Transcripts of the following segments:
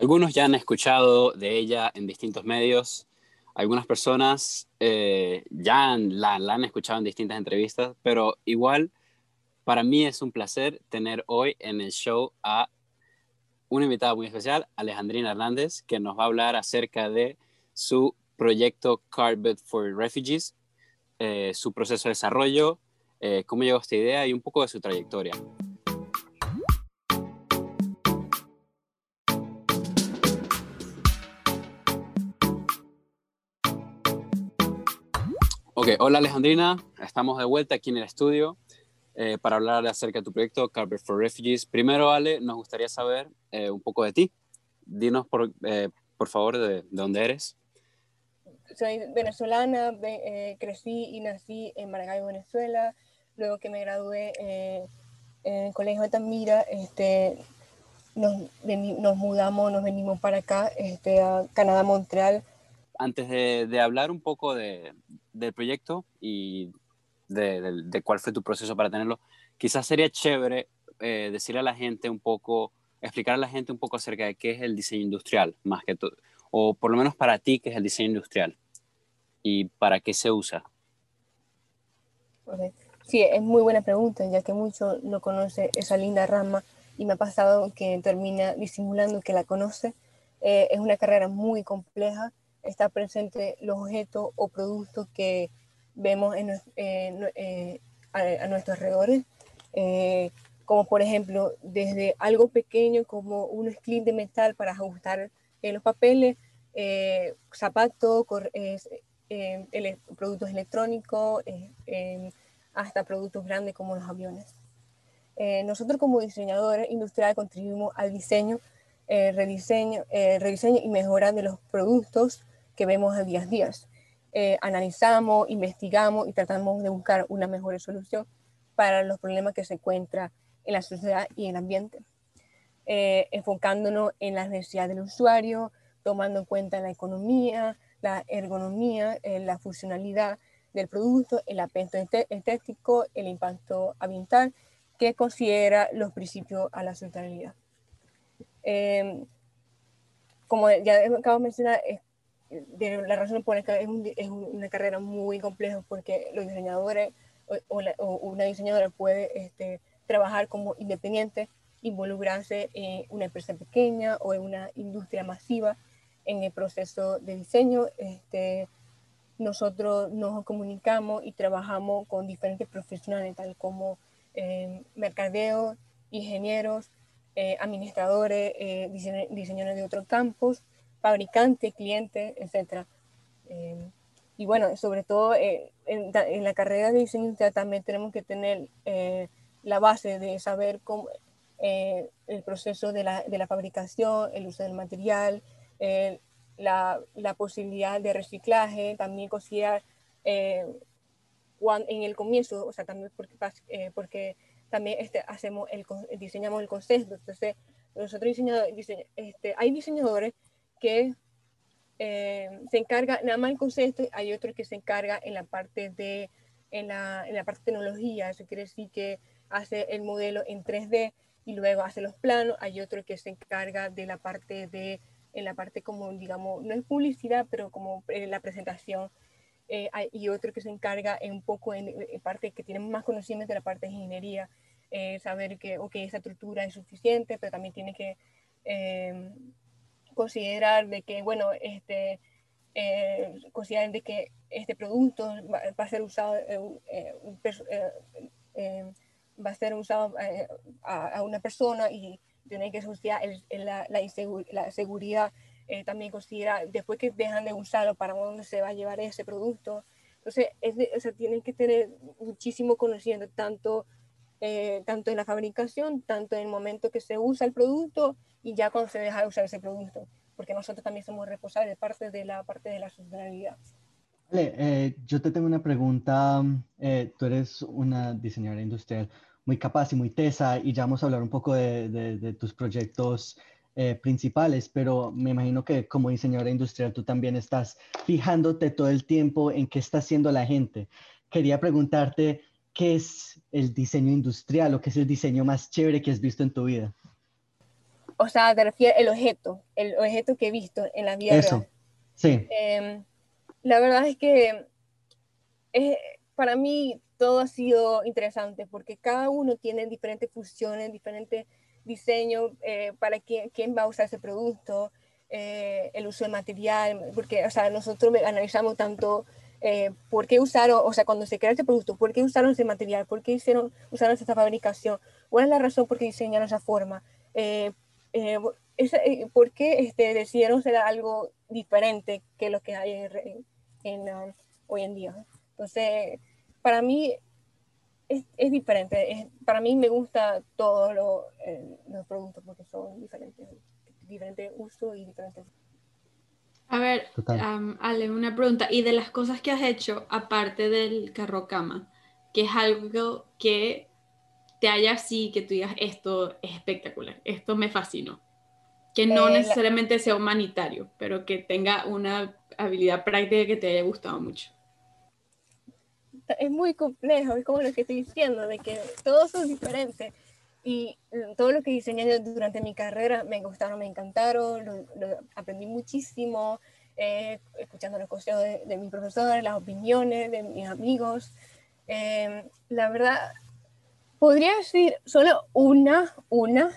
Algunos ya han escuchado de ella en distintos medios, algunas personas eh, ya la, han escuchado en distintas entrevistas, pero igual para mí es un placer tener hoy en el show a una invitada muy especial, Alejandrina Hernández, que nos va a hablar acerca de su proyecto Carpet for Refugees, eh, su proceso de desarrollo, eh, cómo llegó a esta idea y un poco de su trayectoria. Ok, hola Alejandrina, estamos de vuelta aquí en el estudio eh, para hablar acerca de tu proyecto Carpet for Refugees. Primero, Ale, nos gustaría saber eh, un poco de ti. Dinos, por, eh, por favor, de, dónde eres. Soy venezolana, crecí y nací en Maracaibo, Venezuela. Luego que me gradué en el Colegio de Tamira, este, nos, nos, mudamos, nos venimos para acá, este, a Canadá, Montreal. Antes de, de hablar un poco de, del proyecto y de, cuál fue tu proceso para tenerlo, quizás sería chévere eh, decirle a la gente un poco, explicar a la gente un poco acerca de qué es el diseño industrial, más que todo, o por lo menos para ti, qué es el diseño industrial y para qué se usa. Sí, es muy buena pregunta, ya que mucho no conoce esa linda rama y me ha pasado que termina disimulando que la conoce. Eh, es una carrera muy compleja está presente los objetos o productos que vemos en, eh, a, nuestros alrededores, eh, como por ejemplo desde algo pequeño como un screen de metal para ajustar eh, los papeles, zapatos, productos electrónicos, hasta productos grandes como los aviones. nosotros como diseñadores industriales contribuimos al diseño, rediseño, rediseño y mejora de los productos que vemos a día a día. Eh, analizamos, investigamos y tratamos de buscar una mejor solución para los problemas que se encuentran en la sociedad y en el ambiente, eh, enfocándonos en las necesidades del usuario, tomando en cuenta la economía, la ergonomía, eh, la funcionalidad del producto, el aspecto estético, el impacto ambiental, que considera los principios a la sustentabilidad. como ya acabo de mencionar, es de la razón por la que es, es, una carrera muy compleja porque los diseñadores o, una diseñadora puede este, trabajar como independiente, involucrarse en una empresa pequeña o en una industria masiva en el proceso de diseño. Este, nosotros nos comunicamos y trabajamos con diferentes profesionales, tal como eh, mercadeos, ingenieros, eh, administradores, eh, diseñadores de otros campos, fabricante, cliente, etc. Eh, y bueno, sobre todo eh, en, la carrera de diseño también tenemos que tener eh, la base de saber cómo, el proceso de la, de la, fabricación, el uso del material, la, la, posibilidad de reciclaje, también considerar en el comienzo, o sea, también porque, porque también este, hacemos el, diseñamos el concepto. Entonces, nosotros diseñadores, este, hay diseñadores que eh, se encarga nada más el concepto, hay otro que se encarga en la parte de en la, en la parte tecnología, eso quiere decir que hace el modelo en 3D y luego hace los planos, hay otro que se encarga de la parte de en la parte como digamos, no es publicidad, pero como en la presentación, eh, y otro que se encarga en un poco en, parte que tiene más conocimiento de la parte de ingeniería, eh, saber que okay, esa estructura es suficiente, pero también tiene que considerar de que, bueno, este, eh, considerar de que este producto va, a ser usado, eh, eh, va a ser usado a, una persona y tiene que asociar la, la, seguridad, también considera después que dejan de usarlo para dónde se va a llevar ese producto. Entonces, es o tienen que tener muchísimo conocimiento, tanto, tanto en la fabricación, tanto en el momento que se usa el producto y ya cuando se deja de usar ese producto, porque nosotros también somos responsables de parte de la parte de la sostenibilidad. Vale, eh, yo te tengo una pregunta. Eh, tú eres una diseñadora industrial muy capaz y muy tesa y ya vamos a hablar un poco de, de, tus proyectos eh, principales, pero me imagino que como diseñadora industrial tú también estás fijándote todo el tiempo en qué está haciendo la gente. Quería preguntarte qué es el diseño industrial o qué es el diseño más chévere que has visto en tu vida. o sea, te refieres el objeto, el objeto que he visto en la vida Eso, real. sí. Em, la verdad es que eh, para mí todo ha sido interesante porque cada uno tiene diferentes funciones, diferentes diseños eh, para quién, quién va a usar ese producto, eh, el uso de material, porque o sea, nosotros analizamos tanto eh, por qué usaron, o sea, cuando se crea este producto, por qué usaron ese material, por qué hicieron, usaron esa fabricación, cuál es la razón por qué diseñaron esa forma, eh, eh, por qué este, decidieron ser algo diferente que lo que hay en, en, um, hoy en día. Entonces, para mí es, es diferente, es, para mí me gusta todos lo, los productos porque son diferentes, diferentes usos y diferentes a ver, um, Ale, una pregunta. Y de las cosas que has hecho, aparte del carro cama, que es algo que te haya así, que tú digas, esto es espectacular, esto me fascinó. Que no eh, necesariamente sea humanitario, pero que tenga una habilidad práctica que te haya gustado mucho. Es muy complejo, es como lo que estoy diciendo, de que todos son diferentes. Y mm, todo lo que diseñé durante mi carrera me gustaron, me encantaron, lo, aprendí muchísimo, eh, escuchando los consejos de, mis profesores, las opiniones de mis amigos. Em, la verdad, podría decir solo una, una,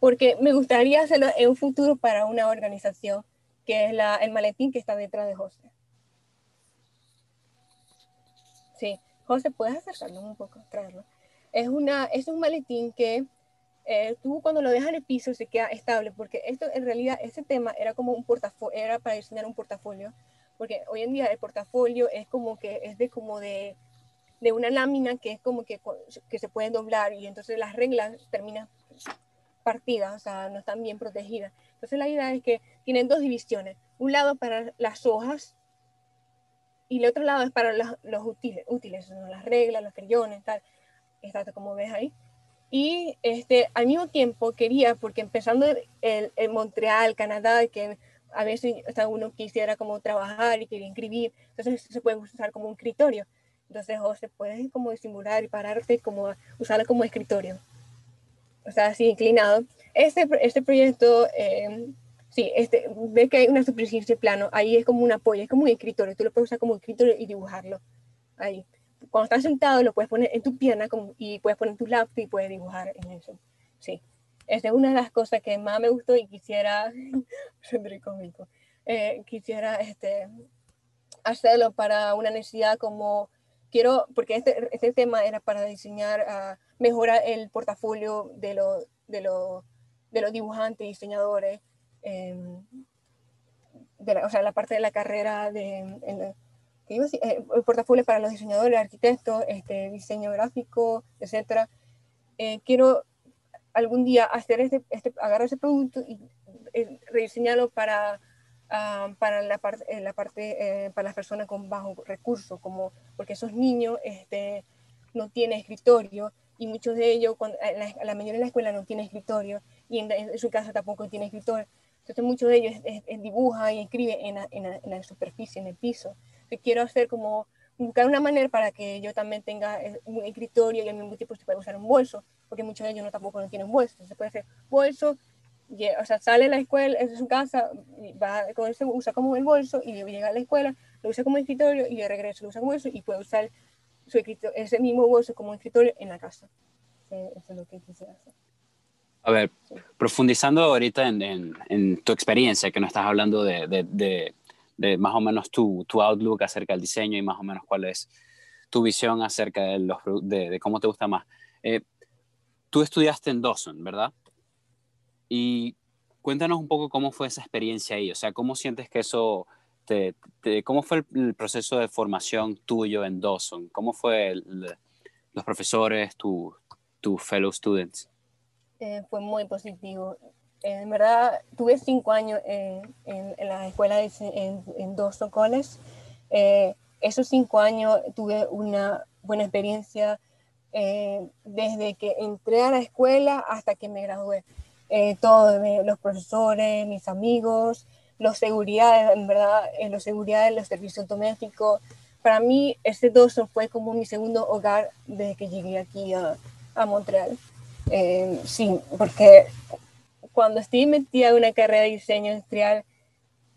porque me gustaría hacerlo en un futuro para una organización, que es la, el maletín que está detrás de José. Sí, José, ¿puedes acercarlo un poco, traerlo? Es, una, es un maletín que eh, tú cuando lo dejas en el piso se queda estable, porque esto en realidad, ese tema era como un portafolio, era para diseñar un portafolio, porque hoy en día el portafolio es como que es de como de, de una lámina que es como que, que se puede doblar y entonces las reglas terminan partidas, o sea, no están bien protegidas. Entonces la idea es que tienen dos divisiones, un lado para las hojas y el otro lado es para los, los útiles, útiles las reglas, los crayones, tal exacto, como ves ahí. Y este, al mismo tiempo quería, porque empezando en, Montreal, Canadá, que a veces uno quisiera como trabajar y quería escribir, entonces se puede usar como un escritorio. Entonces, o se puede como disimular y pararte, como usarlo como escritorio. O sea, así inclinado. Este, este proyecto, eh, sí, este, ve que hay una superficie plano, ahí es como un apoyo, es como un escritorio, tú lo puedes usar como escritorio y dibujarlo ahí cuando estás sentado lo puedes poner en tu pierna como, y puedes poner tu lápiz y puedes dibujar en eso. Sí, esa es una de las cosas que más me gustó y quisiera, cómico, eh, quisiera este, hacerlo para una necesidad como quiero, porque este, este tema era para diseñar, uh, mejorar el portafolio de, lo, de, lo, de los dibujantes diseñadores, eh, de la, o sea, la parte de la carrera de, en, eh, el portafolio para los diseñadores, arquitectos, este, diseño gráfico, etcétera. Eh, quiero algún día hacer este, este, agarrar ese producto y eh, rediseñarlo para, ah, para la, parte, la parte para las personas con bajo recursos, como porque esos niños este, no tienen escritorio y muchos de ellos, cuando, la, la mayoría de la escuela no tiene escritorio y en, su casa tampoco tiene escritorio. Entonces muchos de ellos dibujan y escriben en en, la, en la superficie, en el piso que quiero hacer como buscar una manera para que yo también tenga eh, un escritorio y al mismo tiempo se puede usar un bolso, porque muchos de ellos no tampoco no tienen bolso, se puede hacer bolso, o sea, sale de la escuela, en su casa, va con ese, usa como el bolso y llega a la escuela, lo usa como escritorio y de regreso lo usa como bolso y puede usar su ese mismo bolso como escritorio en la casa. Eso es lo que quisiera hacer. A ver, profundizando ahorita en, en, en, tu experiencia, que nos estás hablando de, de de más o menos tu, tu, outlook acerca del diseño y más o menos cuál es tu visión acerca de, los, de, cómo te gusta más. Eh, tú estudiaste en Dawson, ¿verdad? Y cuéntanos un poco cómo fue esa experiencia ahí, o sea, cómo sientes que eso, te, cómo fue el, proceso de formación tuyo en Dawson, cómo fue los profesores, tus tu fellow students. Eh, fue muy positivo en verdad tuve cinco años en, en, la escuela de, en, en Dawson. Eh, esos cinco años tuve una buena experiencia eh, desde que entré a la escuela hasta que me gradué. Eh, todos los profesores, mis amigos, los seguridades, en verdad, los seguridades, los servicios domésticos. Para mí, ese Dawson fue como mi segundo hogar desde que llegué aquí a, a Montreal. sí, porque cuando estoy metida en una carrera de diseño industrial,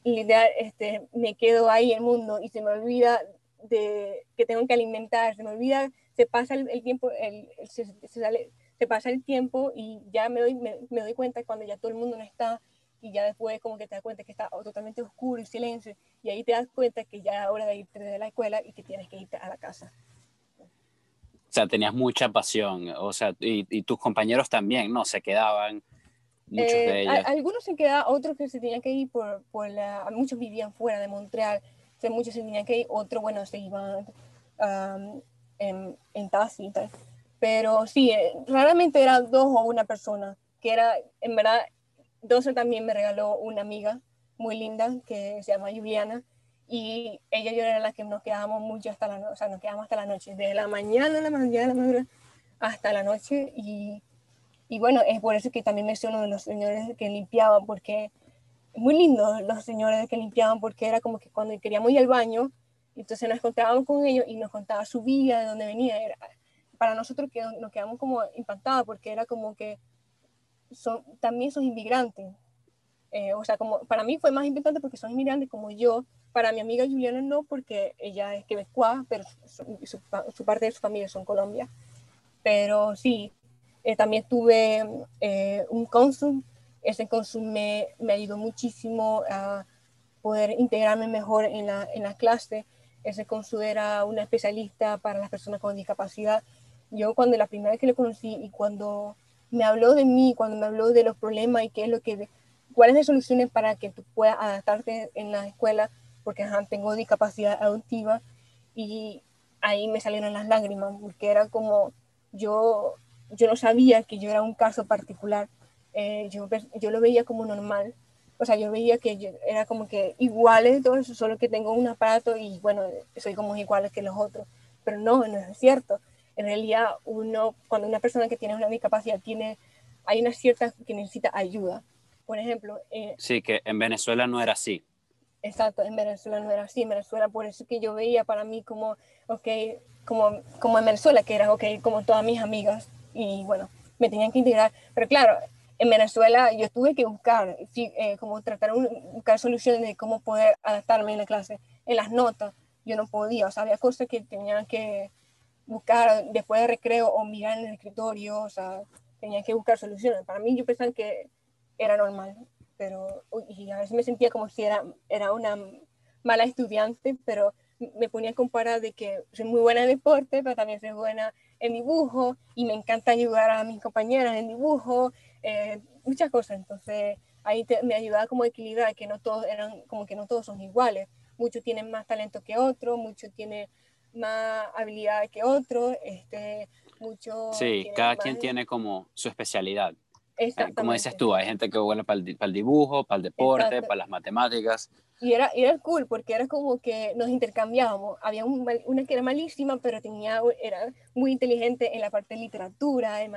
literal, este, me quedo ahí en el mundo y se me olvida de que tengo que alimentar, se me olvida, se pasa el, tiempo, el, se, sale, se, pasa el tiempo y ya me doy, me, doy cuenta cuando ya todo el mundo no está y ya después como que te das cuenta que está totalmente oscuro y silencio y ahí te das cuenta que ya es hora de irte de la escuela y que tienes que irte a la casa. O sea, tenías mucha pasión, o sea, y, y tus compañeros también, ¿no? Se quedaban muchos de eh, ellos. Algunos se quedaban, otros que se tenían que ir por, por la, muchos vivían fuera de Montreal, muchos se tenían que ir, otros, bueno, se iban en, en taxi y tal. Pero sí, eh, raramente eran dos o una persona, que era, en verdad, Doce también me regaló una amiga muy linda que se llama Juliana y ella y yo era la que nos quedábamos mucho hasta la noche, o sea, nos quedamos hasta la noche, desde la mañana, la mañana, la mañana hasta la noche y, y bueno, es por eso que también menciono de los señores que limpiaban, porque muy lindo los señores que limpiaban, porque era como que cuando queríamos ir al baño, entonces nos contábamos con ellos y nos contaba su vida, de dónde venía. Era, para nosotros que nos quedamos como impactados, porque era como que son, también son inmigrantes. Eh, o sea, como para mí fue más importante porque son inmigrantes como yo. Para mi amiga Juliana no, porque ella es quebecoa, pero su, su, parte de su familia son Colombia. Pero sí, eh, también tuve eh, un cónsul. Ese cónsul me, me, ayudó muchísimo a poder integrarme mejor en la, en la clase. Ese cónsul era una especialista para las personas con discapacidad. Yo cuando la primera vez que le conocí y cuando me habló de mí, cuando me habló de los problemas y qué es lo que, cuáles las soluciones para que tú puedas adaptarte en la escuela, porque tengo discapacidad auditiva y ahí me salieron las lágrimas, porque era como yo, yo no sabía que yo era un caso particular, eh, yo, yo lo veía como normal, o sea, yo veía que era como que iguales todo eso, solo que tengo un aparato y bueno, soy como iguales que los otros, pero no, no es cierto en realidad uno, cuando una persona que tiene una discapacidad tiene, hay una cierta que necesita ayuda. Por ejemplo... Eh, sí, que en Venezuela no era así. Exacto, en Venezuela no era así. En Venezuela, por eso que yo veía para mí como, ok, como, como en Venezuela, que era, ok, como todas mis amigas. Y bueno, me tenían que integrar. Pero claro, en Venezuela yo tuve que buscar, eh, como tratar de buscar soluciones de cómo poder adaptarme en la clase. En las notas yo no podía, o sea, había cosas que tenían que, buscar después de recreo o mirar en el escritorio, o sea, tenía que buscar soluciones. Para mí yo pensaba que era normal, pero y a veces me sentía como si era, era una mala estudiante, pero me ponía a comparar de que soy muy buena en deporte, pero también soy buena en dibujo y me encanta ayudar a mis compañeras en dibujo, eh, muchas cosas. Entonces ahí me ayudaba como a equilibrar que no todos eran, como que no todos son iguales. Muchos tienen más talento que otros, muchos tienen más habilidad que otro, este. Sí, cada quien tiene como su especialidad. Como dices tú, hay gente que vuela para el, dibujo, para el deporte, para las matemáticas. Y era, era cool porque era como que nos intercambiábamos. Había una que era malísima, pero tenía, era muy inteligente en la parte de literatura, en,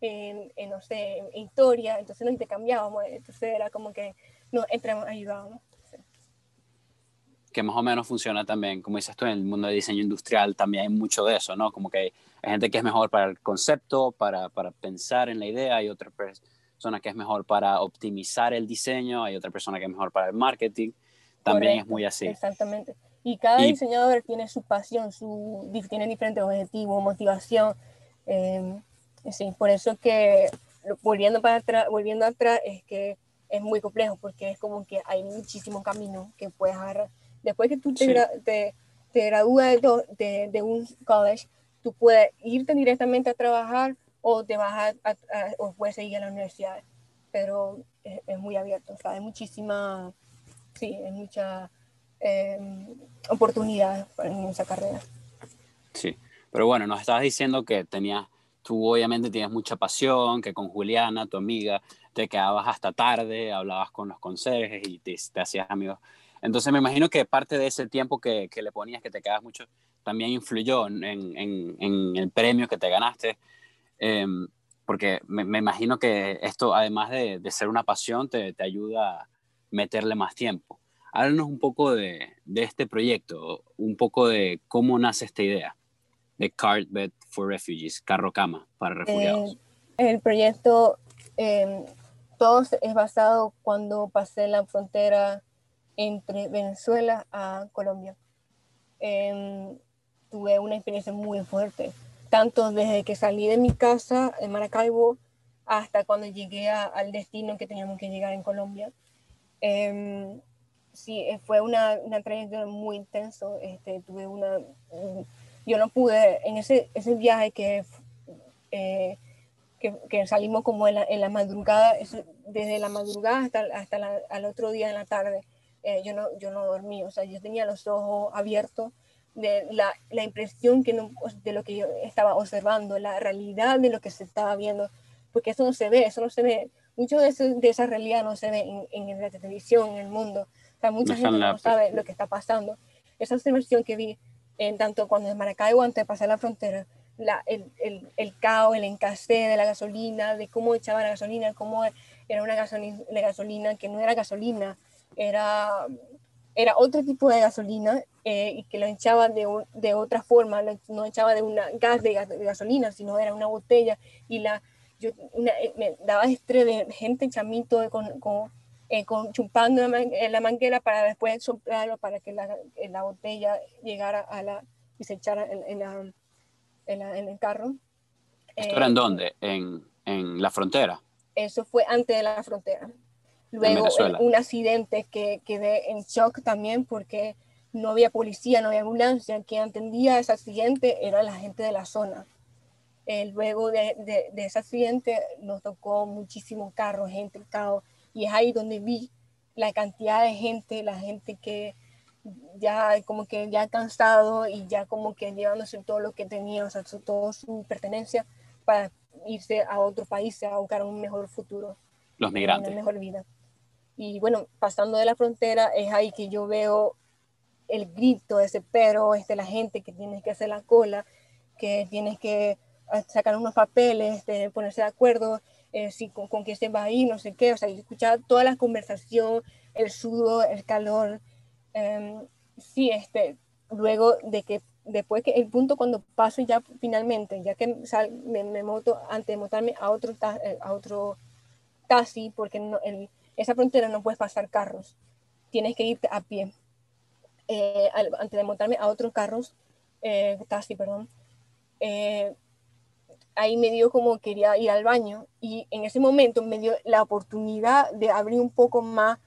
en, no sé, en historia, entonces nos intercambiábamos. Entonces era como que nos entramos, ayudábamos que más o menos funciona también, como dices tú, en el mundo de diseño industrial también hay mucho de eso, ¿no? Como que hay gente que es mejor para el concepto, para, para pensar en la idea, hay otra persona que es mejor para optimizar el diseño, hay otra persona que es mejor para el marketing, también es muy así. Exactamente. Y cada diseñador tiene su pasión, su, tiene diferentes objetivos, motivación. Eh, sí, por eso que, volviendo, para atrás, volviendo atrás, es que es muy complejo, porque es como que hay muchísimos caminos que puedes agarrar Después que tú te, te, gradúas de, de, un college, tú puedes irte directamente a trabajar o te vas a, o puedes seguir a la universidad. Pero es, muy abierto, o sea, hay muchísima, sí, hay mucha eh, oportunidad en esa carrera. Sí, pero bueno, nos estabas diciendo que tenías, tú obviamente tienes mucha pasión, que con Juliana, tu amiga, te quedabas hasta tarde, hablabas con los conserjes y te, te hacías amigos entonces me imagino que parte de ese tiempo que, que le ponías, que te quedas mucho, también influyó en, en, en el premio que te ganaste. Em, porque me, me, imagino que esto, además de, de ser una pasión, te, te, ayuda a meterle más tiempo. Háblanos un poco de, de, este proyecto, un poco de cómo nace esta idea de Carpet for Refugees, carro cama para refugiados. Eh, el proyecto, eh, todo es basado cuando pasé la frontera entre Venezuela a Colombia. Em, tuve una experiencia muy fuerte, tanto desde que salí de mi casa en Maracaibo hasta cuando llegué al destino que teníamos que llegar en Colombia. Eh, sí, fue una, una, trayectoria muy intenso. Este, tuve una, yo no pude, en ese, ese viaje que, eh, que, que, salimos como en la, en la madrugada, desde la madrugada hasta, hasta al otro día en la tarde, eh, yo, no, yo no dormí, o sea, yo tenía los ojos abiertos de la, la impresión que no, de lo que yo estaba observando, la realidad de lo que se estaba viendo, porque eso no se ve, eso no se ve, mucho de, de esa realidad no se ve en, en la televisión, en el mundo, mucha gente no sabe lo que está pasando. Esa observación que vi en tanto cuando en Maracaibo antes de pasar la frontera, la, el, el, el, caos, el encasé de la gasolina, de cómo echaban la gasolina, cómo era una gasolina, la gasolina que no era gasolina, era, era otro tipo de gasolina eh, y que lo echaban de, de otra forma, no echaba de un gas de, gasolina, sino era una botella y la, yo, eh, me daba estrés de gente chamito con, con eh, con, chupando en la manguera para después soplarlo para que la, la botella llegara a la y se echara en, en, la, en, el carro. ¿Esto era en eh, dónde? ¿En, ¿En, la frontera? Eso fue antes de la frontera. Luego un accidente que quedé en shock también porque no había policía, no había ambulancia. Quien atendía ese accidente era la gente de la zona. Eh, luego de, de, de, ese accidente nos tocó muchísimo carro, gente, caos y es ahí donde vi la cantidad de gente, la gente que ya como que ya cansado y ya como que llevándose todo lo que tenía, o sea, todo su pertenencia para irse a otro país a buscar un mejor futuro. Los migrantes. Una mejor vida. Y bueno, pasando de la frontera es ahí que yo veo el grito, ese pero, este, la gente que tienes que hacer la cola, que tienes que sacar unos papeles, este, ponerse de acuerdo, eh, si, con, con quién se va a ir, no sé qué, o sea, yo escuchaba toda la conversación, el sudor, el calor. Em, sí, este, luego de que, después que el punto cuando paso ya finalmente, ya que me, me, moto, antes de montarme a otro, eh, a otro taxi, porque no, el, esa frontera no puedes pasar carros, tienes que irte a pie. Eh, antes de montarme a otros carros, eh, taxi, perdón, eh, ahí me dio como quería ir al baño y en ese momento me dio la oportunidad de abrir un poco más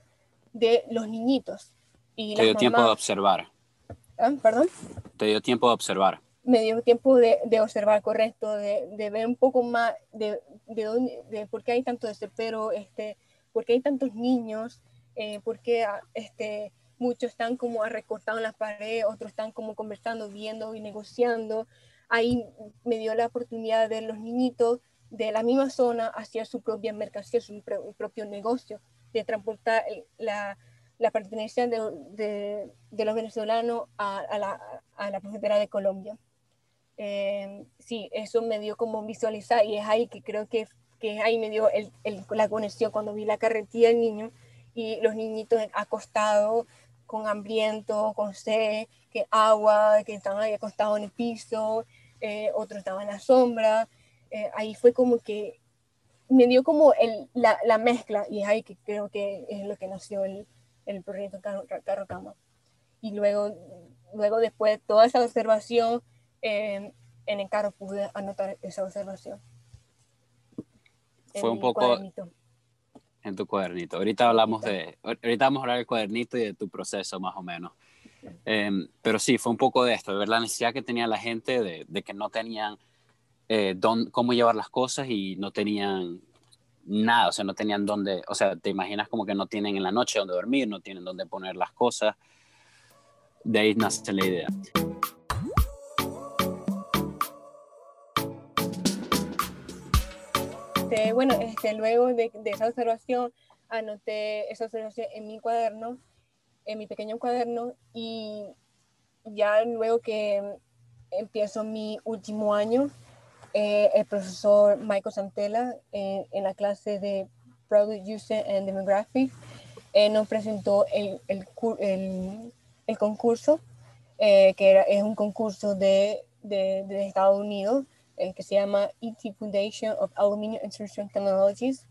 de los niñitos. Y Te dio tiempo de observar. ¿Ah? ¿Perdón? Te dio tiempo de observar. Me dio tiempo de, de observar, correcto, de, de, ver un poco más de, de, dónde, de por qué hay tanto desespero, este, por qué hay tantos niños, eh, por qué ah, este, muchos están como recortados en la pared, otros están como conversando, viendo y negociando ahí me dio la oportunidad de ver los niñitos de la misma zona hacia su propia mercancía, su propio negocio, de transportar la, la pertenencia de, de, de, los venezolanos a, a, la, a la frontera de Colombia. Eh, sí, eso me dio como visualizar y es ahí que creo que, que ahí me dio el, la conexión cuando vi la carretilla del niño y los niñitos acostados con hambriento, con sed, que agua, que estaban ahí acostados en el piso, eh, otro estaba en la sombra. Eh, ahí fue como que me dio como el, la, la, mezcla y es ahí que creo que es lo que nació el, el proyecto Carro, Carro Cama. Y luego, luego después de toda esa observación, eh, en el carro pude anotar esa observación. Fue un poco cuadernito. en tu cuadernito. Ahorita hablamos de, ahorita vamos a hablar del cuadernito y de tu proceso más o menos. Em, pero sí, fue un poco de esto, de ver la necesidad que tenía la gente de, de que no tenían eh, don, cómo llevar las cosas y no tenían nada, o sea, no tenían dónde, o sea, te imaginas como que no tienen en la noche dónde dormir, no tienen dónde poner las cosas. De ahí nace la idea. Este, bueno, este, luego de, de, esa observación, anoté esa observación en mi cuaderno en mi pequeño cuaderno y ya luego que empiezo mi último año, eh, el profesor Michael Santella eh, en la clase de Product User and Demographic eh, nos presentó el, el, el, el concurso, que era, es un concurso de, de, de Estados Unidos que se llama ET Foundation of Aluminum Insertion Technologies.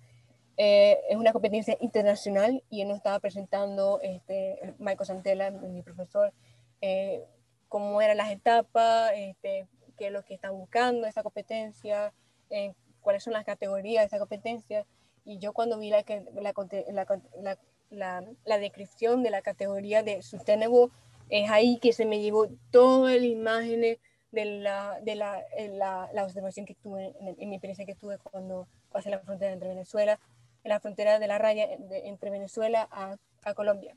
Eh, es una competencia internacional y él nos estaba presentando, este, Michael Santella, mi profesor, eh, cómo eran las etapas, este, qué es lo que está buscando esa competencia, eh, cuáles son las categorías de esa competencia. Y yo cuando vi la, la, la, la, descripción de la categoría de Sustainable, es ahí que se me llevó toda la imagen de la, de la, la, observación que tuve, en, mi experiencia que tuve cuando pasé la frontera entre Venezuela, en la frontera de la raya entre Venezuela a, a Colombia.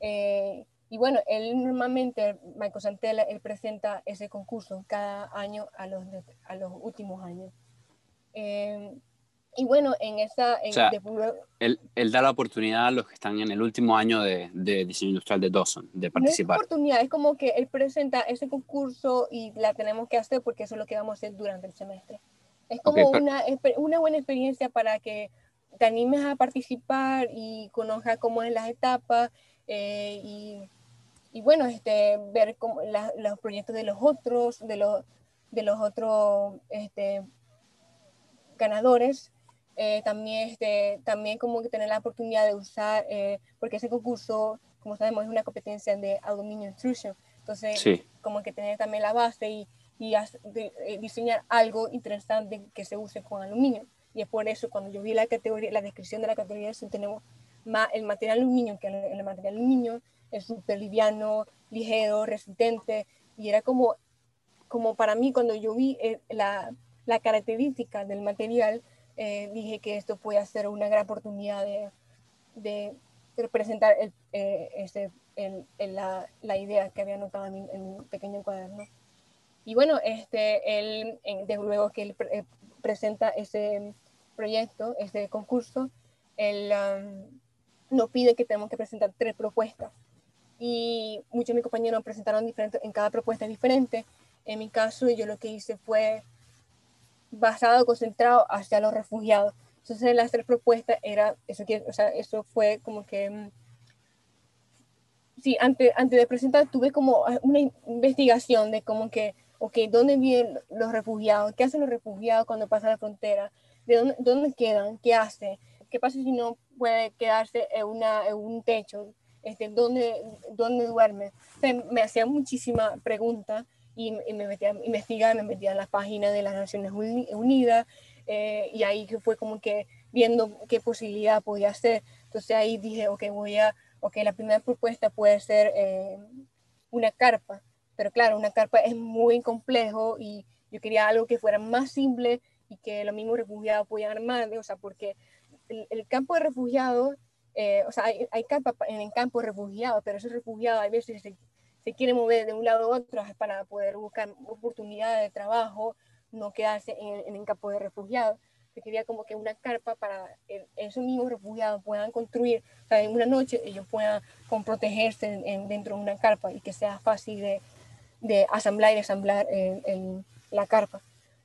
Eh, y bueno, él normalmente, Michael Santella, él presenta ese concurso cada año a los, a los últimos años. Eh, y bueno, en esa... En, él, él, da la oportunidad a los que están en el último año de, de diseño industrial de Dawson de participar. No es oportunidad, es como que él presenta ese concurso y la tenemos que hacer porque eso es lo que vamos a hacer durante el semestre. Es como una, una buena experiencia para que te animes a participar y conozcas cómo es las etapas eh, y, y, bueno, este, ver cómo los proyectos de los otros, de los, de los otros este, ganadores eh, también, este, también como que tener la oportunidad de usar, eh, porque ese concurso, como sabemos, es una competencia de aluminio extrusion, entonces como que tener también la base y, y eh, diseñar algo interesante que se use con aluminio. Y es por eso cuando yo vi la categoría, la descripción de la categoría, tenemos más el material aluminio, que el, material aluminio es súper liviano, ligero, resistente, y era como, como para mí cuando yo vi la, la característica del material, eh, dije que esto puede ser una gran oportunidad de, de representar el, eh, este, el, la, la, idea que había anotado en en pequeño cuaderno. Y bueno, este, él, desde luego que él eh, presenta ese proyecto, ese concurso, él um, nos pide que tenemos que presentar tres propuestas. Y muchos de mis compañeros presentaron diferentes, en cada propuesta diferente. En mi caso, yo lo que hice fue basado, concentrado hacia los refugiados. Entonces las tres propuestas era, eso, o sea, eso fue como que, mm, sí, antes, antes de presentar tuve como una investigación de como que, ok, ¿dónde viven los refugiados? ¿Qué hacen los refugiados cuando pasan la frontera? ¿De dónde, dónde quedan? ¿Qué hacen? ¿Qué pasa si no puede quedarse en, una, en un techo? Este, ¿dónde, ¿Dónde duerme? me hacía muchísimas preguntas y, me metí a investigar, me metí a la página de las Naciones Unidas eh, y ahí fue como que viendo qué posibilidad podía hacer. Entonces ahí dije, ok, voy a, ok, la primera propuesta puede ser eh, una carpa, pero claro, una carpa es muy complejo y yo quería algo que fuera más simple y que los mismos refugiados pudieran armar, o sea, porque el, campo de refugiados, eh, o sea, hay, hay carpa en el campo de refugiados, pero esos refugiados a veces se, se quiere mover de un lado a otro para poder buscar oportunidades de trabajo, no quedarse en, en campo de refugiados. Se quería como que una carpa para esos mismos refugiados puedan construir, o sea, en una noche ellos puedan con protegerse en, dentro de una carpa y que sea fácil de, de asamblar y desamblar en, la carpa.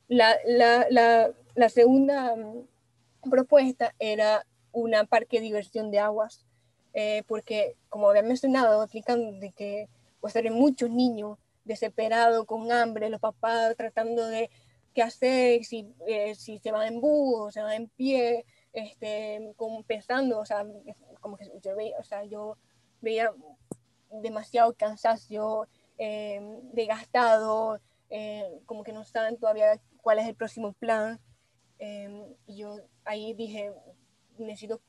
La, la, la, la segunda mm, propuesta era una parque de diversión de aguas, eh, porque como había mencionado, explicando de que pues hay muchos niños desesperados, con hambre, los papás tratando de qué hacer, si, eh, si se van en bus, se van en pie, este, como pensando, o sea, como que yo veía, o sea, yo veía demasiado cansancio, eh, desgastado, eh, como que no saben todavía cuál es el próximo plan. y yo ahí dije, necesito,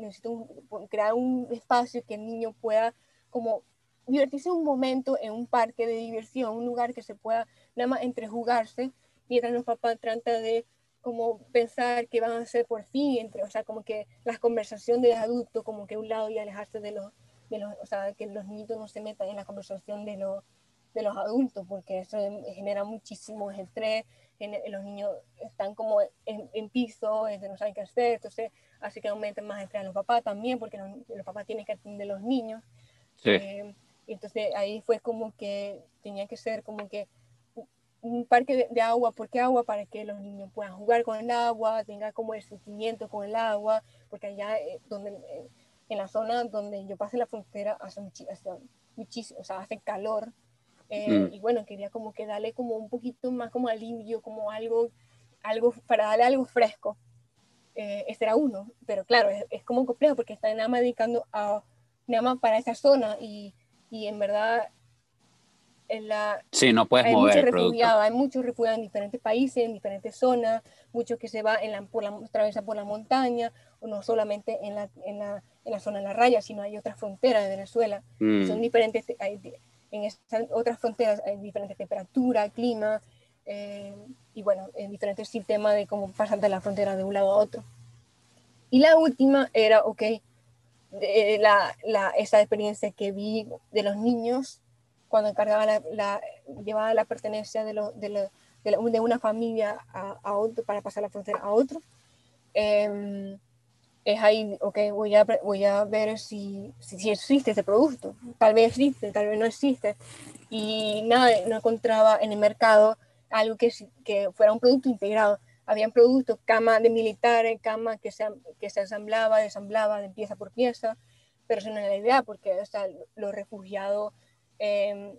necesito crear un espacio que el niño pueda como divertirse un momento en un parque de diversión, un lugar que se pueda nada más entrejugarse, mientras los papás tratan de como pensar qué van a hacer por fin, entre, o sea, como que las conversaciones de adultos, como que un lado y alejarse de los, de los, o sea, que los niños no se metan en la conversación de los, de los adultos, porque eso genera muchísimo estrés, los niños están como en, piso, este, no saben qué hacer, entonces así que aumenta más estrés a los papás también, porque los, papás tienen que atender a los niños. Sí. Eh, entonces ahí fue como que tenía que ser como que un parque de, agua, ¿por qué agua? Para que los niños puedan jugar con el agua, tengan como el sentimiento con el agua, porque allá eh, donde, eh, en la zona donde yo pasé la frontera hace, muchísimo, o sea, hace calor. Eh, mm. Y bueno, quería como que darle como un poquito más como alivio, como algo, algo para darle algo fresco. este era uno, pero claro, es, como complejo porque está nada más dedicando a, nada más para esa zona y, y en verdad en la, sí, no puedes hay mover muchos refugiados, hay muchos refugiados en diferentes países, en diferentes zonas, muchos que se van en la, por la, atraviesan por la montaña, o no solamente en la, en la, en la zona de la raya, sino hay otras fronteras de Venezuela, son mm. diferentes, hay, en esas otras fronteras hay diferentes temperaturas, clima, eh, y bueno, en diferentes sistemas de cómo pasan de la frontera de un lado a otro. Y la última era, ok, de la, la, esa experiencia que vi de los niños cuando encargaba la, la llevaba la pertenencia de, lo, de, de, de, una familia a, a, otro para pasar la frontera a otro. Eh, es ahí, ok, voy a, voy a ver si, si, existe ese producto. Tal vez existe, tal vez no existe. Y nada, no encontraba en el mercado algo que, que fuera un producto integrado. Habían productos, cama de militares, cama que se, que se ensamblaba, desamblaba de pieza por pieza, pero eso no era la idea porque o sea, los refugiados em,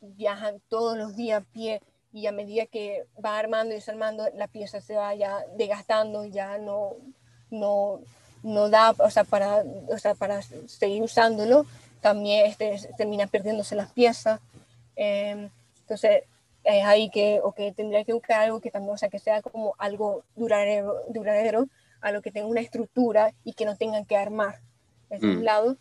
viajan todos los días a pie y a medida que va armando y desarmando, la pieza se va ya desgastando, ya no, no, no da, o sea, para, o sea, para seguir usándolo, también este, termina perdiéndose las piezas. Em, entonces, es ahí que, o que tendría que buscar algo que también, o sea, que sea como algo duradero, duradero a lo que tenga una estructura y que no tengan que armar. Es un mm. lado.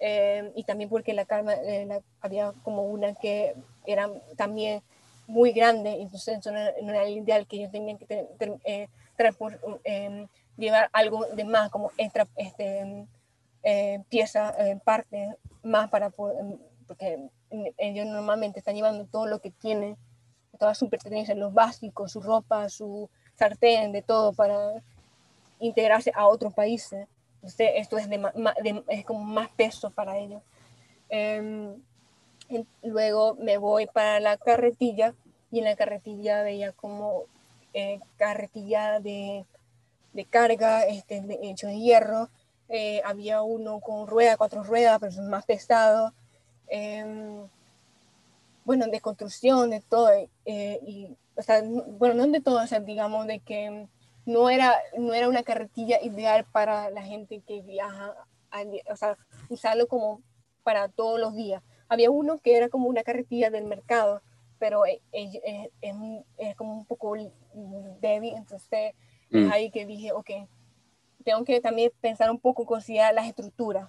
Em, y también porque la, calma, eh, había como una que era también muy grande, entonces no era, no era el ideal que ellos tenían que tener, eh, em, llevar algo de más, como extra este, eh, pieza, eh, parte más para poder, em, porque ellos normalmente están llevando todo lo que tienen, todas sus pertenencias, los básicos, su ropa, su sartén, de todo para integrarse a otros países. Entonces, esto es, de, es como más peso para ellos. Em, luego me voy para la carretilla y en la carretilla veía como eh, carretilla de de carga este, hecho de hierro. Eh, había uno con rueda, cuatro ruedas, pero son más pesados. Bueno, de construcción, de todo. Eh, y, o sea, bueno, no de todo, o sea, digamos de que no era, no era una carretilla ideal para la gente que viaja, o sea, usarlo como para todos los días. Había uno que era como una carretilla del mercado, pero es, es, es, es como un poco débil, entonces es mm. ahí que dije, ok, tengo que también pensar un poco, considerar las estructuras,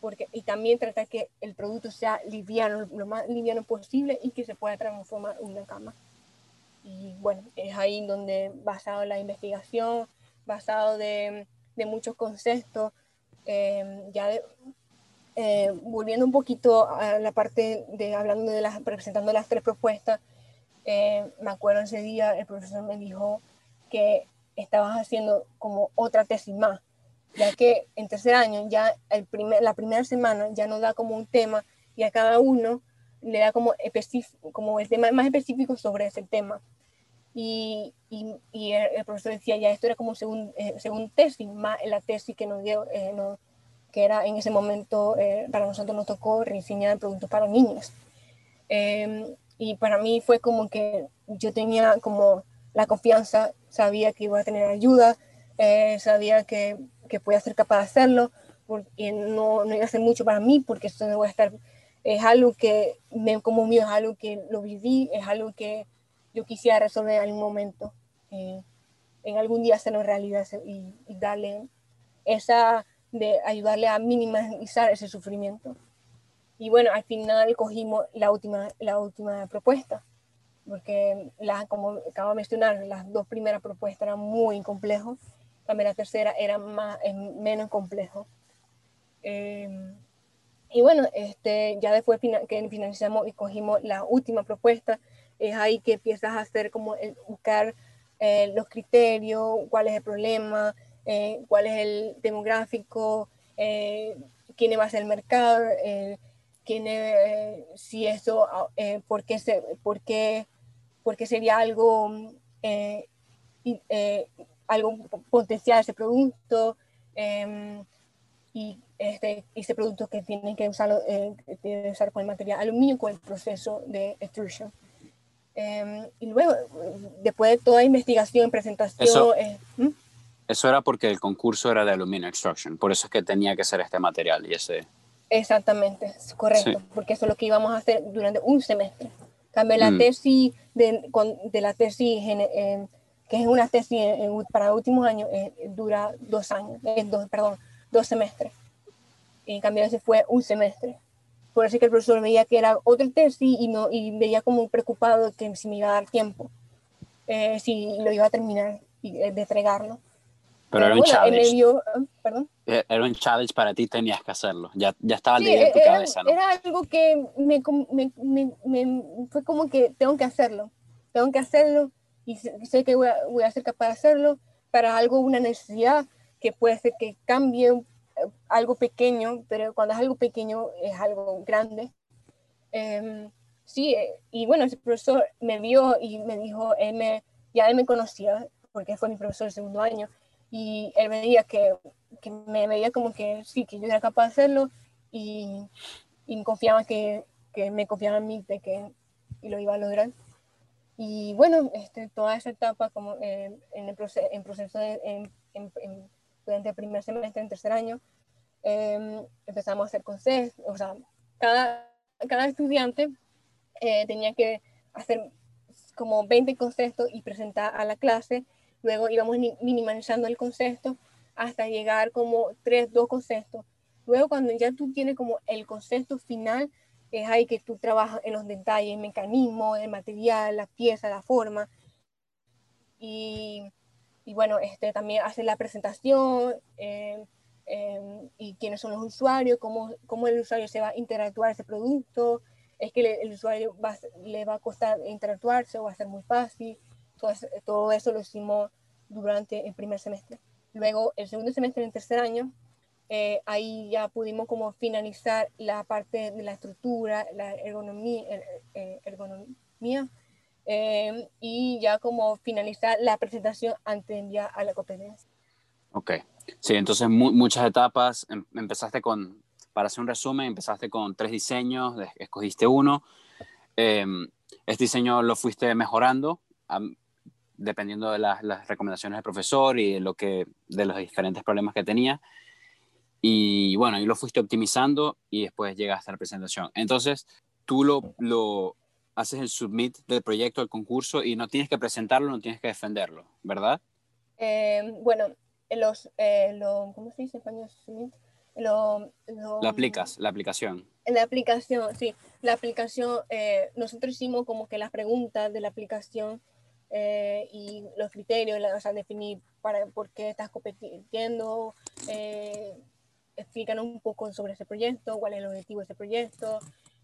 porque, y también tratar que el producto sea liviano, lo más liviano posible y que se pueda transformar en una cama. Y bueno, es ahí donde, basado en la investigación, basado de, de muchos conceptos, eh, ya eh, volviendo un poquito a la parte de hablando de las, presentando las tres propuestas, eh, me acuerdo ese día el profesor me dijo que estabas haciendo como otra tesis más, ya que en tercer año ya el primer, la primera semana ya nos da como un tema y a cada uno le da como, como el tema más específico sobre ese tema. Y, y, el, profesor decía, ya esto era como según, eh, según tesis, más la tesis que nos dio, eh, que era en ese momento, eh, para nosotros nos tocó rediseñar productos para niños. Em, y para mí fue como que yo tenía como la confianza, sabía que iba a tener ayuda, eh, sabía que, que podía ser capaz de hacerlo, porque no, no iba a ser mucho para mí, porque esto no voy a estar, es algo que me como mío, es algo que lo viví, es algo que yo quisiera resolver en algún momento, eh, en algún día hacerlo realidad y, darle esa, de ayudarle a minimizar ese sufrimiento. Y bueno, al final cogimos la última, la última propuesta, porque la, como acabo de mencionar, las dos primeras propuestas eran muy complejos, también la tercera era más, menos complejo. Em, y bueno, este, ya después que finalizamos y cogimos la última propuesta, es ahí que empiezas a hacer como el, buscar eh, los criterios, cuál es el problema, eh, cuál es el demográfico, eh, quién va a ser el mercado, quién, si eso, por qué, se, por qué porque sería algo, eh, eh, algo potencial ese producto em, y este, ese producto que tienen que usarlo, eh, usar con el material aluminio con el proceso de extrusión. Em, y luego, después de toda investigación, presentación... Eso, ¿Mm? eso era porque el concurso era de aluminio extraction, por eso es que tenía que ser este material y ese... Exactamente, correcto, porque eso es lo que íbamos a hacer durante un semestre. Cambio la mm. tesis de, de, la tesis, que es una tesis para últimos años, eh, dura dos años, eh, dos, perdón, dos semestres. En cambio ese fue un semestre. Por eso que el profesor veía que era otra tesis y, no, y veía como preocupado que si me iba a dar tiempo, eh, si lo iba a terminar y, de entregarlo. Pero era un challenge. Ah, eh, era un challenge para ti, tenías que hacerlo. Ya, ya estaba sí, en tu era, cabeza, ¿no? Era algo que me, me, me, fue como que tengo que hacerlo. Tengo que hacerlo y sé, que voy a, voy a, ser capaz de hacerlo para algo, una necesidad que puede ser que cambie eh, algo pequeño, pero cuando es algo pequeño es algo grande. Em, sí, eh, y bueno, ese profesor me vio y me dijo, él me, ya él me conocía, porque fue mi profesor el segundo año, y él veía que, que me veía como que sí, que yo era capaz de hacerlo y, y confiaba que, que, me confiaba en mí de que y lo iba a lograr. Y bueno, este, toda esa etapa como eh, en el proceso, en proceso de, en, en, durante el primer semestre, en tercer año, em, empezamos a hacer consejos, o sea, cada, cada estudiante eh, tenía que hacer como 20 conceptos y presentar a la clase luego íbamos minimalizando el concepto hasta llegar como tres, dos conceptos. Luego cuando ya tú tienes como el concepto final, es ahí que tú trabajas en los detalles, el mecanismo, el material, la pieza, la forma. Y, y bueno, este, también hacer la presentación eh, eh, y quiénes son los usuarios, cómo, cómo el usuario se va a interactuar ese producto, es que el, usuario le va a costar interactuarse o va a ser muy fácil. Todo, todo eso lo hicimos durante el primer semestre. Luego, el segundo semestre, el tercer año, eh, ahí ya pudimos como finalizar la parte de la estructura, la ergonomía, eh, ergonomía eh, y ya como finalizar la presentación antes de enviar a la competencia. Ok, sí, entonces muchas etapas, em, empezaste con, para hacer un resumen, empezaste con tres diseños, escogiste uno, em, este diseño lo fuiste mejorando, dependiendo de las, recomendaciones del profesor y de, lo que, de los diferentes problemas que tenía. Y bueno, y lo fuiste optimizando y después llegaste a la presentación. Entonces, tú lo, lo haces el submit del proyecto al concurso y no tienes que presentarlo, no tienes que defenderlo, ¿verdad? Eh, bueno, los, eh, lo, ¿cómo se dice en español? Submit? Lo, lo, aplicas, la aplicación. La aplicación, sí. La aplicación, eh, nosotros hicimos como que las preguntas de la aplicación eh, y los criterios, o sea, definir para, por qué estás compitiendo, eh, explícanos un poco sobre ese proyecto, cuál es el objetivo de ese proyecto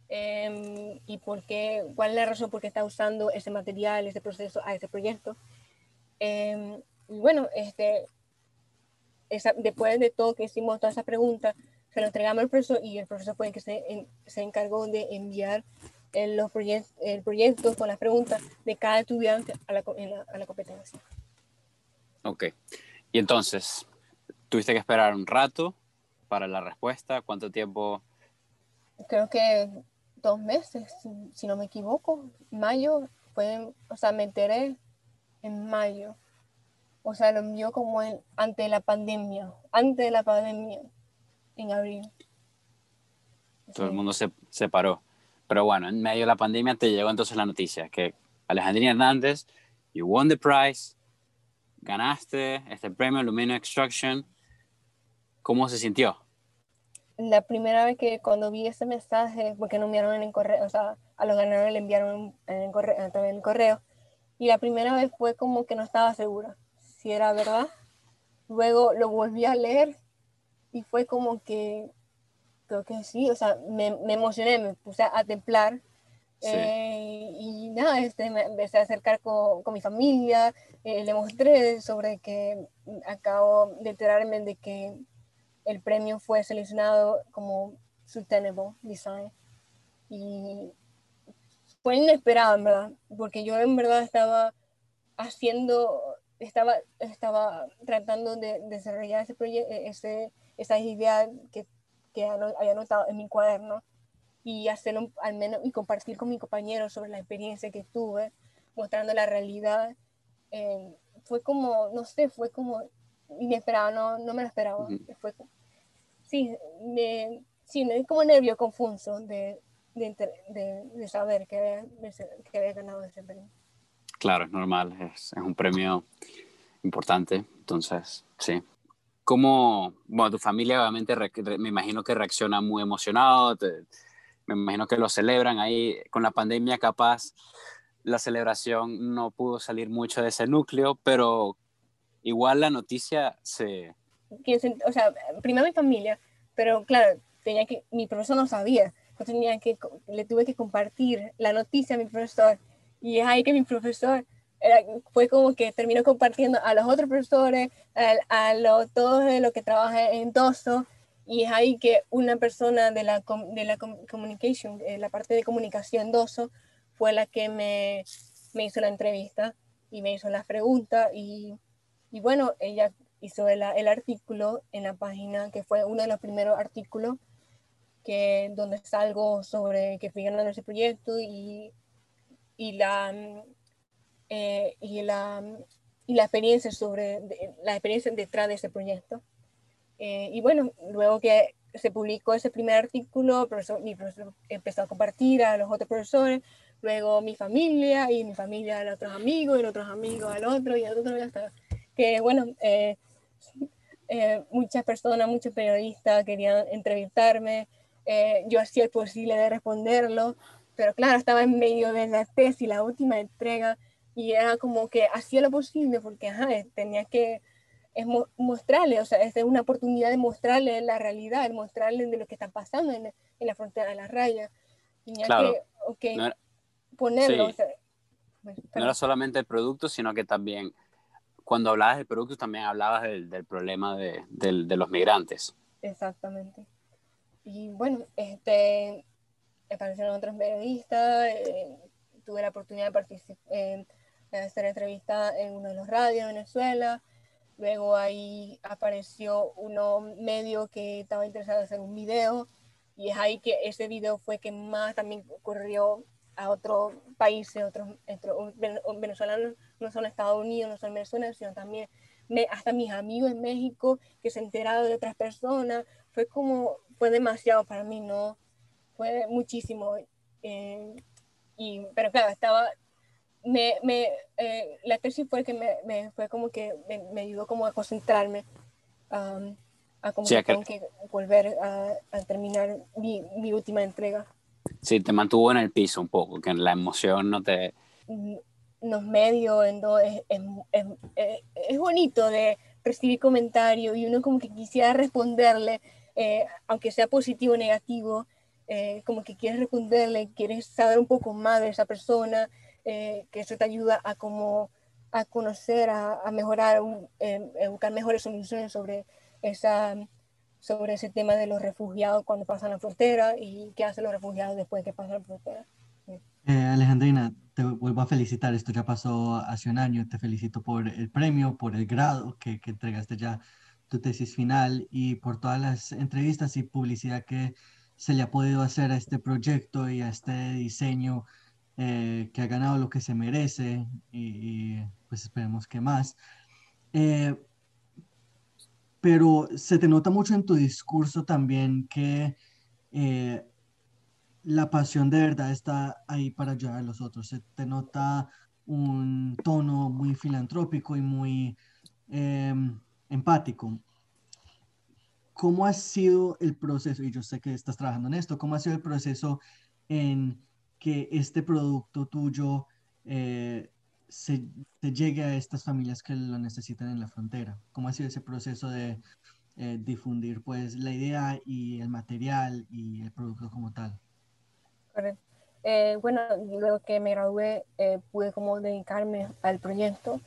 em, y por qué, cuál es la razón por qué estás usando ese material, ese proceso a ese proyecto. Em, y bueno, este, esa, después de todo que hicimos todas esas preguntas, se lo entregamos al profesor y el profesor fue el que se, se encargó de enviar el, los proyectos, el proyecto con las preguntas de cada estudiante a la, a la competencia. Ok. Y entonces, ¿tuviste que esperar un rato para la respuesta? ¿Cuánto tiempo? Creo que dos meses, si, no me equivoco. Mayo, fue, o sea, me enteré en mayo. O sea, lo envió como en, ante la pandemia, antes de la pandemia, en abril. Todo el mundo se, se paró. Pero bueno, en medio de la pandemia te llegó entonces la noticia que Alejandrina Hernández, you won the prize, ganaste este premio Lumino Extraction. ¿Cómo se sintió? La primera vez que cuando vi ese mensaje, porque no enviaron en el correo, o sea, a los ganadores le enviaron en el correo, en el correo, y la primera vez fue como que no estaba segura si era verdad. Luego lo volví a leer y fue como que creo que sí, o sea, me, me emocioné, me puse a templar. Eh, y nada, este, me empecé a acercar con, con mi familia, eh, le mostré sobre que acabo de enterarme de que el premio fue seleccionado como Sustainable Design. Y fue inesperado, verdad, porque yo en verdad estaba haciendo, estaba, estaba tratando de, desarrollar ese proyecto, ese, esa idea que que había anotado en mi cuaderno y hacerlo al menos y compartir con mi compañero sobre la experiencia que tuve, mostrando la realidad. Eh, fue como, no sé, fue como inesperado, no, no me lo esperaba. Fue, sí, me, sí, como nervio confuso de, de, de, saber que, que, había ganado ese premio. Claro, es normal, es, es un premio importante, entonces, sí. ¿Cómo, bueno, tu familia obviamente me imagino que reacciona muy emocionado, me imagino que lo celebran ahí con la pandemia capaz la celebración no pudo salir mucho de ese núcleo, pero igual la noticia se... O sea, primero mi familia, pero claro, tenía que, mi profesor no sabía, yo tenía que, le tuve que compartir la noticia a mi profesor, y es ahí que mi profesor fue como que terminó compartiendo a los otros profesores, a, a lo, todos los que trabajan en DOSO, y es ahí que una persona de la, de la communication, eh, la parte de comunicación DOSO, fue la que me, me hizo la entrevista y me hizo las preguntas y, y bueno, ella hizo el, el, artículo en la página, que fue uno de los primeros artículos que, donde salgo sobre que fui ganando ese proyecto y, y, la, eh, y, la, y la experiencia sobre la experiencia detrás de ese proyecto. Eh, y bueno, luego que se publicó ese primer artículo, profesor, mi profesor empezó a compartir a los otros profesores, luego mi familia y mi familia a otros amigos y los otros amigos al otro y al otro y hasta que bueno eh, eh, muchas personas muchos periodistas querían entrevistarme eh, yo hacía el posible de responderlo pero claro estaba en medio de la tesis la última entrega y era como que hacía lo posible porque ajá, tenía que es mostrarle, o sea, es una oportunidad de mostrarle la realidad, de mostrarle de lo que está pasando en, en la frontera de la raya. Tenía claro. que, okay, ponerlo. no era solamente el producto, sino que también cuando hablabas del producto también hablabas del, problema de, los migrantes. Exactamente. Y bueno, este, aparecieron otros periodistas, eh, tuve la oportunidad de participar, en hacer entrevista en uno de los radios de Venezuela, luego ahí apareció uno medio que estaba interesado en hacer un video, y es ahí que ese video fue que más también ocurrió a otros países, otros, venezolanos, no solo Estados Unidos, no solo Venezuela, sino también me, hasta mis amigos en México que se enteraron de otras personas, fue como, fue demasiado para mí, ¿no? Fue muchísimo. Eh, y, pero claro, estaba, me, me, eh, la tesis fue que me, me, fue como que me, ayudó como a concentrarme, um, a como que, que volver a, a terminar mi, mi última entrega. Sí, te mantuvo en el piso un poco, que la emoción no te... Los medios, es, es, es, es, bonito de recibir comentarios y uno como que quisiera responderle, eh, aunque sea positivo o negativo, eh, como que quieres responderle, quieres saber un poco más de esa persona, eh, que eso te ayuda a como a conocer, a, a mejorar, a buscar mejores soluciones sobre esa, sobre ese tema de los refugiados cuando pasan la frontera y qué hacen los refugiados después de que pasan la frontera. Eh, Alejandrina, te vuelvo a felicitar, esto ya pasó hace un año, te felicito por el premio, por el grado que, que entregaste ya tu tesis final y por todas las entrevistas y publicidad que se le ha podido hacer a este proyecto y a este diseño eh, que ha ganado lo que se merece y, pues esperemos que más. Eh, pero se te nota mucho en tu discurso también que eh, la pasión de verdad está ahí para ayudar a los otros. Se te nota un tono muy filantrópico y muy em, empático. ¿Cómo ha sido el proceso? Y yo sé que estás trabajando en esto. ¿Cómo ha sido el proceso en que este producto tuyo eh, se, llegue a estas familias que lo necesitan en la frontera? ¿Cómo ha sido ese proceso de eh, difundir pues la idea y el material y el producto como tal? Eh, bueno, luego que me gradué eh, pude como dedicarme al proyecto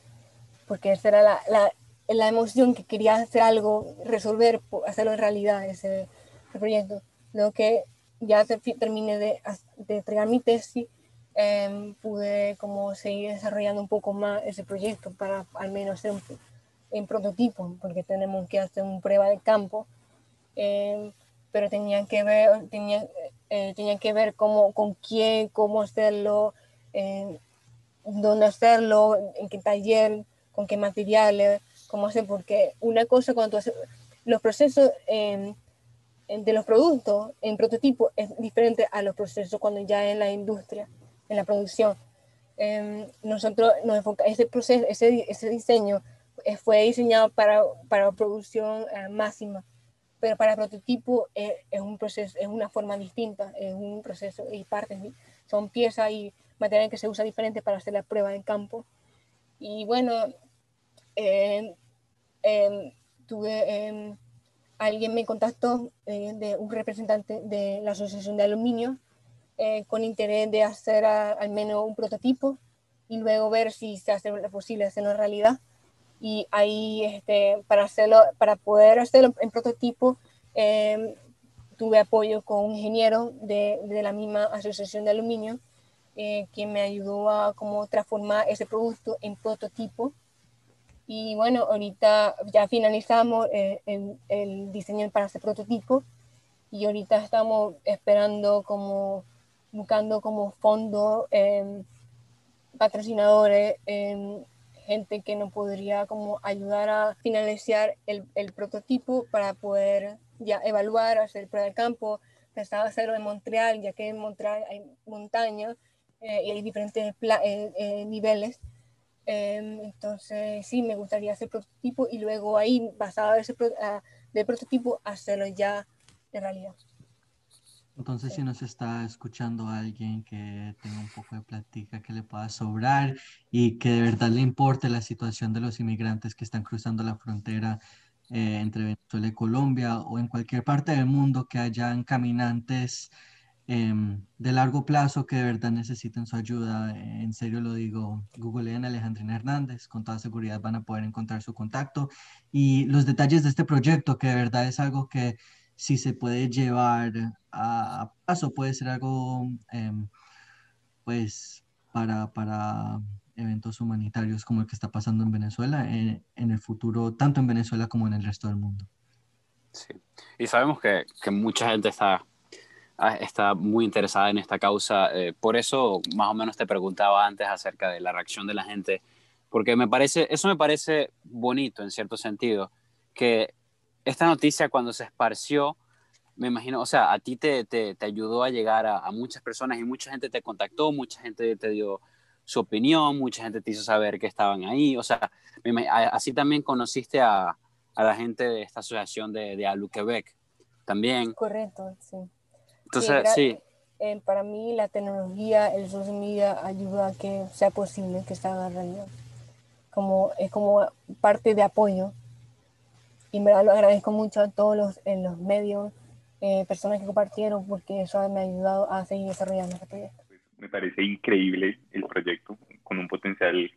porque esa era la, la, la, emoción que quería hacer algo, resolver, hacerlo en realidad ese, proyecto. Luego que ya terminé de, de entregar mi tesis, Em, pude como seguir desarrollando un poco más ese proyecto para al menos hacer un, en prototipo, porque tenemos que hacer una prueba de campo, em, pero tenían que ver, tenía, eh, tenían que ver cómo, con quién, cómo hacerlo, em, dónde hacerlo, en qué taller, con qué materiales, cómo hacer, porque una cosa cuando los procesos de los productos en prototipo es diferente a los procesos cuando ya en la industria, en la producción. Em, nosotros nos ese proceso, ese, ese diseño eh, fue diseñado para, para producción eh, máxima, pero para prototipo eh, es, un proceso, es una forma distinta, es un proceso y partes, son piezas y material que se usa diferente para hacer la prueba en campo. Y bueno, eh, tuve, alguien me contactó de un representante de la Asociación de Aluminio eh, con interés de hacer al menos un prototipo y luego ver si se hace posible hacerlo en realidad. Y ahí, este, para, hacerlo, para poder hacerlo en prototipo, em, tuve apoyo con un ingeniero de, de, la misma Asociación de Aluminio, eh, quien me ayudó a cómo transformar ese producto en prototipo y bueno, ahorita ya finalizamos eh, el, diseño para ese prototipo y ahorita estamos esperando como, buscando como fondo, em, patrocinadores, em, gente que nos podría como ayudar a finalizar el, el, prototipo para poder ya evaluar, hacer prueba de campo, pensaba hacerlo en Montreal, ya que en Montreal hay montañas eh, y hay diferentes eh, niveles Em, entonces, sí, me gustaría hacer prototipo y luego ahí, basado en ese de prototipo, hacerlo ya en realidad. Entonces, si nos está escuchando alguien que tenga un poco de plática que le pueda sobrar y que de verdad le importe la situación de los inmigrantes que están cruzando la frontera eh, entre Venezuela y Colombia o en cualquier parte del mundo que hayan caminantes Em, de largo plazo que de verdad necesiten su ayuda. En serio lo digo, googleen a Alejandrina Hernández, con toda seguridad van a poder encontrar su contacto y los detalles de este proyecto, que de verdad es algo que si se puede llevar a, paso, puede ser algo, em, pues, para, para eventos humanitarios como el que está pasando en Venezuela, en, el futuro, tanto en Venezuela como en el resto del mundo. Sí, y sabemos que, que mucha gente está Ah, está muy interesada en esta causa. Eh, por eso más o menos te preguntaba antes acerca de la reacción de la gente, porque me parece, eso me parece bonito en cierto sentido, que esta noticia cuando se esparció, me imagino, o sea, a ti te, te, te ayudó a llegar a, a, muchas personas y mucha gente te contactó, mucha gente te dio su opinión, mucha gente te hizo saber que estaban ahí, o sea, así también conociste a, a la gente de esta asociación de, de Alu Quebec también. Correcto, sí. Entonces, sí. Eh, para mí la tecnología, el social media ayuda a que sea posible que se haga realidad. Como, es como parte de apoyo. Y me lo agradezco mucho a todos los, en los medios, eh, personas que compartieron, porque eso me ha ayudado a seguir desarrollando este proyecto. Me parece increíble el proyecto, con un potencial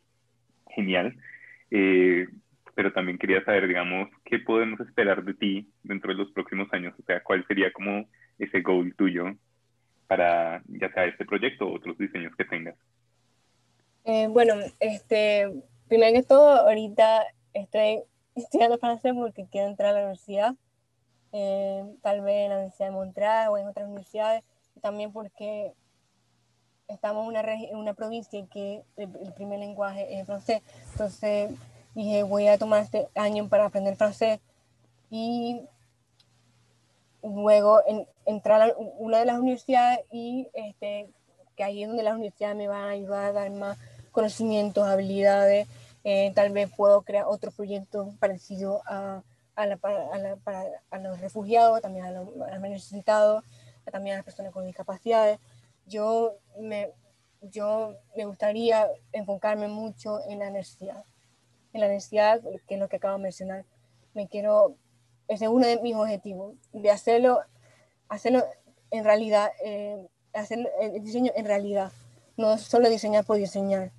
genial. Eh, pero también quería saber, digamos, qué podemos esperar de ti dentro de los próximos años, o sea, cuál sería como ese goal tuyo para ya sea este proyecto o otros diseños que tengas. Eh, bueno, este, primero que todo, ahorita estoy estudiando francés porque quiero entrar a la universidad, eh, tal vez en la Universidad de Montreal o en otras universidades, también porque estamos en una, en una provincia que el, el primer lenguaje es francés, entonces dije, voy a tomar este año para aprender francés y luego en, entrar a una de las universidades y este, que ahí es donde las universidades me van a ayudar a dar más conocimientos, habilidades, eh, tal vez puedo crear otro proyecto parecido a, a, la, a, la, para, a los refugiados, también a los, los necesitados, también a las personas con discapacidades. Yo me, yo me gustaría enfocarme mucho en la necesidad en la necesidad, que es lo que acabo de mencionar. Me quiero, ese es uno de mis objetivos, de hacerlo, hacerlo en realidad, eh, hacer el diseño en realidad, no solo diseñar por diseñar.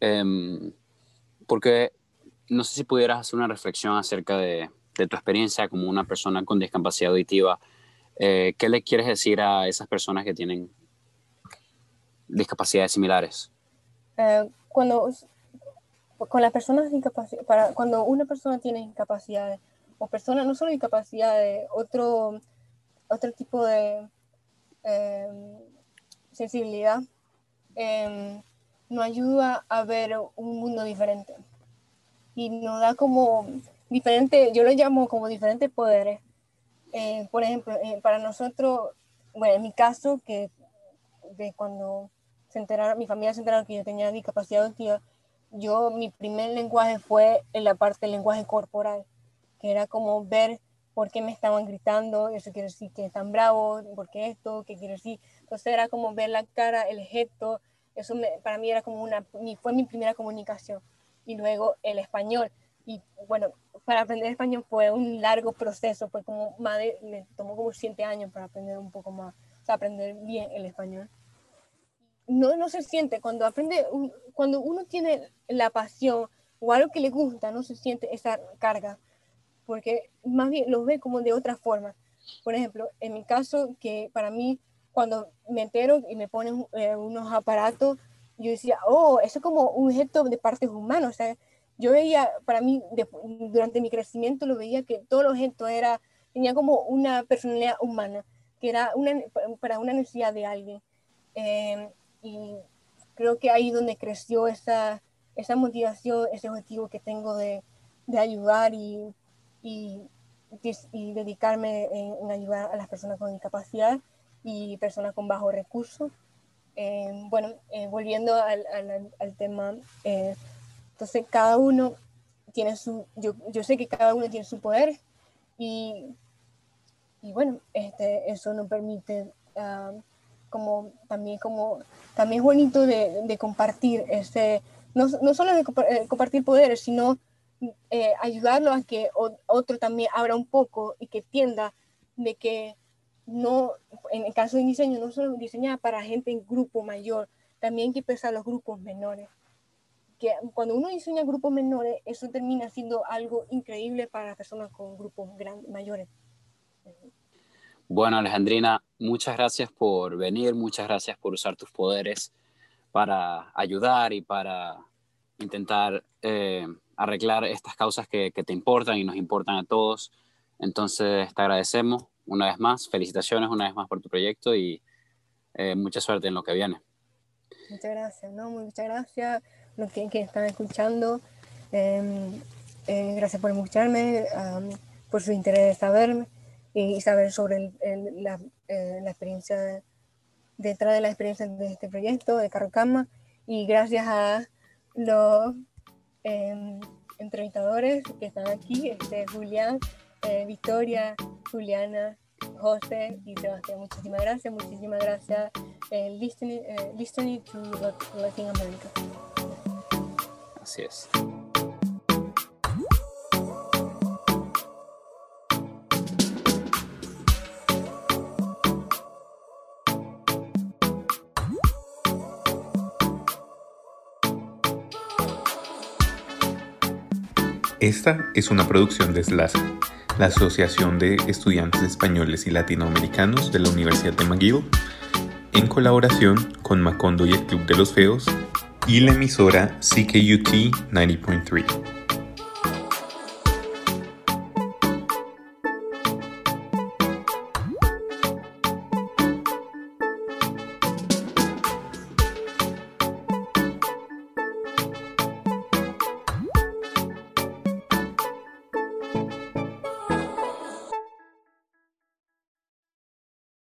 Em, porque no sé si pudieras hacer una reflexión acerca de, tu experiencia como una persona con discapacidad auditiva. Eh, ¿Qué le quieres decir a esas personas que tienen discapacidades similares? Eh, cuando con las personas para cuando una persona tiene incapacidades, o personas no solo discapacidades, otro, otro tipo de em, sensibilidad, eh, nos ayuda a ver un mundo diferente. y nos da como diferentes, yo lo llamo como diferentes poderes. Eh, por ejemplo, eh, para nosotros, bueno, en mi caso, que de cuando se enteraron, mi familia se enteraron que yo tenía discapacidad auditiva, yo, mi primer lenguaje fue en la parte del lenguaje corporal, que era como ver por qué me estaban gritando, eso quiere decir que están bravos, por qué esto, qué quiere decir. Entonces era como ver la cara, el gesto, eso para mí era como una, fue mi primera comunicación. Y luego el español. Y bueno, para aprender español fue un largo proceso, fue como más me tomó como siete años para aprender un poco más, o sea, aprender bien el español. No, no se siente, cuando aprende, cuando uno tiene la pasión o algo que le gusta, no se siente esa carga, porque más bien lo ve como de otra forma. Por ejemplo, en mi caso, que para mí cuando me entero y me ponen eh, unos aparatos, yo decía, oh, eso es como un objeto de partes humanas. O sea, yo veía, para mí, durante mi crecimiento, lo veía que todo el objeto era, tenía como una personalidad humana, que era una, para una necesidad de alguien. Em, y creo que ahí donde creció esa, esa motivación, ese objetivo que tengo de, de ayudar y, y, y dedicarme en, en, ayudar a las personas con discapacidad y personas con bajos recursos. Eh, bueno, eh, volviendo al, al, tema, eh, entonces cada uno tiene su, yo, yo, sé que cada uno tiene su poder y, y bueno, este, eso nos permite ah, como también como también es bonito de, de compartir ese no, no, solo de compartir poderes sino ayudarlo a que otro también abra un poco y que tienda de que no, en el caso de diseño, no solo diseñada para gente en grupo mayor, también hay que pensar los grupos menores. Que cuando uno diseña grupos menores, eso termina siendo algo increíble para las personas con grupos grandes, mayores. Bueno, Alejandrina, muchas gracias por venir, muchas gracias por usar tus poderes para ayudar y para intentar eh, arreglar estas causas que, que te importan y nos importan a todos. Entonces, te agradecemos una vez más, felicitaciones una vez más por tu proyecto y eh, mucha suerte en lo que viene. Muchas gracias, ¿no? Muchas gracias a los que, están escuchando. Em, eh, gracias por escucharme, por su interés de saber y saber sobre la, eh, la, experiencia, detrás de la experiencia de este proyecto de Carrocama. Y gracias a los em, entrevistadores que están aquí, este, Julián, Victoria, Juliana, José y Sebastián. Muchísimas gracias, muchísimas gracias. Eh, listening, eh, listening to Latin America. Así es. Esta es una producción de SLAS la Asociación de Estudiantes Españoles y Latinoamericanos de la Universidad de McGill, en colaboración con Macondo y el Club de los Feos, y la emisora CKUT 90.3.